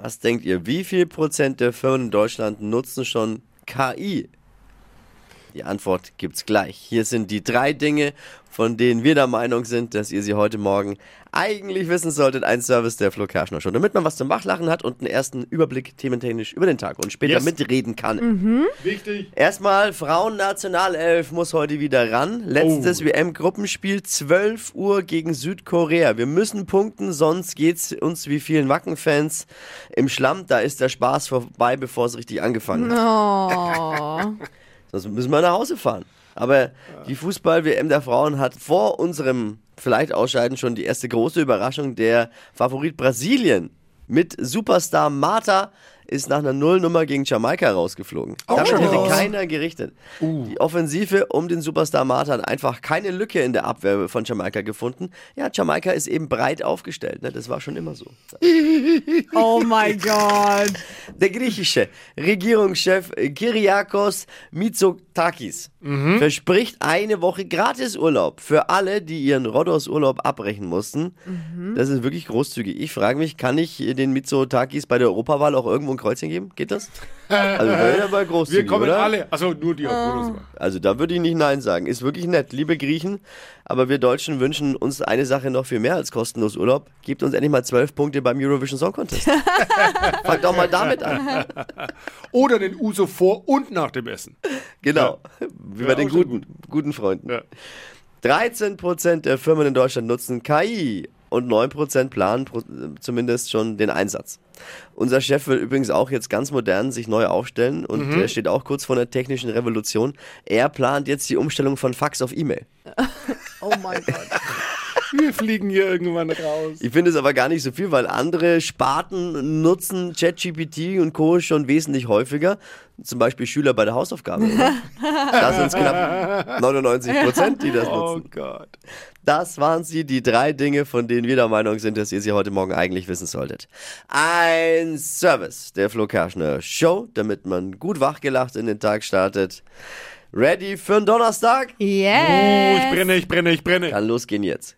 Was denkt ihr, wie viel Prozent der Firmen in Deutschland nutzen schon KI? Die Antwort gibt's gleich. Hier sind die drei Dinge, von denen wir der Meinung sind, dass ihr sie heute Morgen eigentlich wissen solltet. Ein Service der Flo Kerschner Show. Damit man was zum Wachlachen hat und einen ersten Überblick thementechnisch über den Tag und später Yes. mitreden kann. Wichtig. Erstmal, Frauennationalelf muss heute wieder ran. Letztes Oh. WM-Gruppenspiel, 12 Uhr gegen Südkorea. Wir müssen punkten, sonst geht's uns wie vielen Wacken-Fans im Schlamm. Da ist der Spaß vorbei, bevor es richtig angefangen hat. Oh. Sonst müssen wir nach Hause fahren. Aber die Fußball-WM der Frauen hat vor unserem vielleicht Ausscheiden schon die erste große Überraschung. Der Favorit Brasilien mit Superstar Marta ist nach einer Nullnummer gegen Jamaika rausgeflogen. Damit schon hätte keiner gerichtet. Die Offensive um den Superstar Marta hat einfach keine Lücke in der Abwehr von Jamaika gefunden. Ja, Jamaika ist eben breit aufgestellt. Ne? Das war schon immer so. oh mein Gott. Der griechische Regierungschef Kyriakos Mitsotakis verspricht eine Woche Gratisurlaub für alle, die ihren Rhodos-Urlaub abbrechen mussten. Das ist wirklich großzügig. Ich frage mich, kann ich den Mitsotakis bei der Europawahl auch irgendwo Kreuzchen geben? Geht das? Also wäre aber großzügig, Wir kommen oder? alle. Also nur die auf Bonus. Also da würde ich nicht Nein sagen. Ist wirklich nett, liebe Griechen. Aber wir Deutschen wünschen uns eine Sache noch viel mehr als kostenlos Urlaub. Gebt uns endlich mal zwölf Punkte beim Eurovision Song Contest. Fangt doch mal damit an. Oder den Uso vor und nach dem Essen. Genau, wie bei Ja, den guten, guten Freunden. Ja. 13% der Firmen in Deutschland nutzen KI und 9% planen pro, zumindest schon den Einsatz. Unser Chef will übrigens auch jetzt ganz modern sich neu aufstellen und Mhm. er steht auch kurz vor einer technischen Revolution. Er plant jetzt die Umstellung von Fax auf E-Mail. Oh mein Gott. Wir fliegen hier irgendwann raus. Ich finde es aber gar nicht so viel, weil andere Sparten nutzen ChatGPT und Co. schon wesentlich häufiger. Zum Beispiel Schüler bei der Hausaufgabe. Oder? da sind es knapp 99 Prozent, die das Oh nutzen. Gott. Das waren sie, die drei Dinge, von denen wir der Meinung sind, dass ihr sie heute Morgen eigentlich wissen solltet. Ein Service der Flo Kerschner Show, damit man gut wachgelacht in den Tag startet. Ready für einen Donnerstag? Yes. Oh, ich brenne, ich brenne, ich brenne. Kann losgehen jetzt.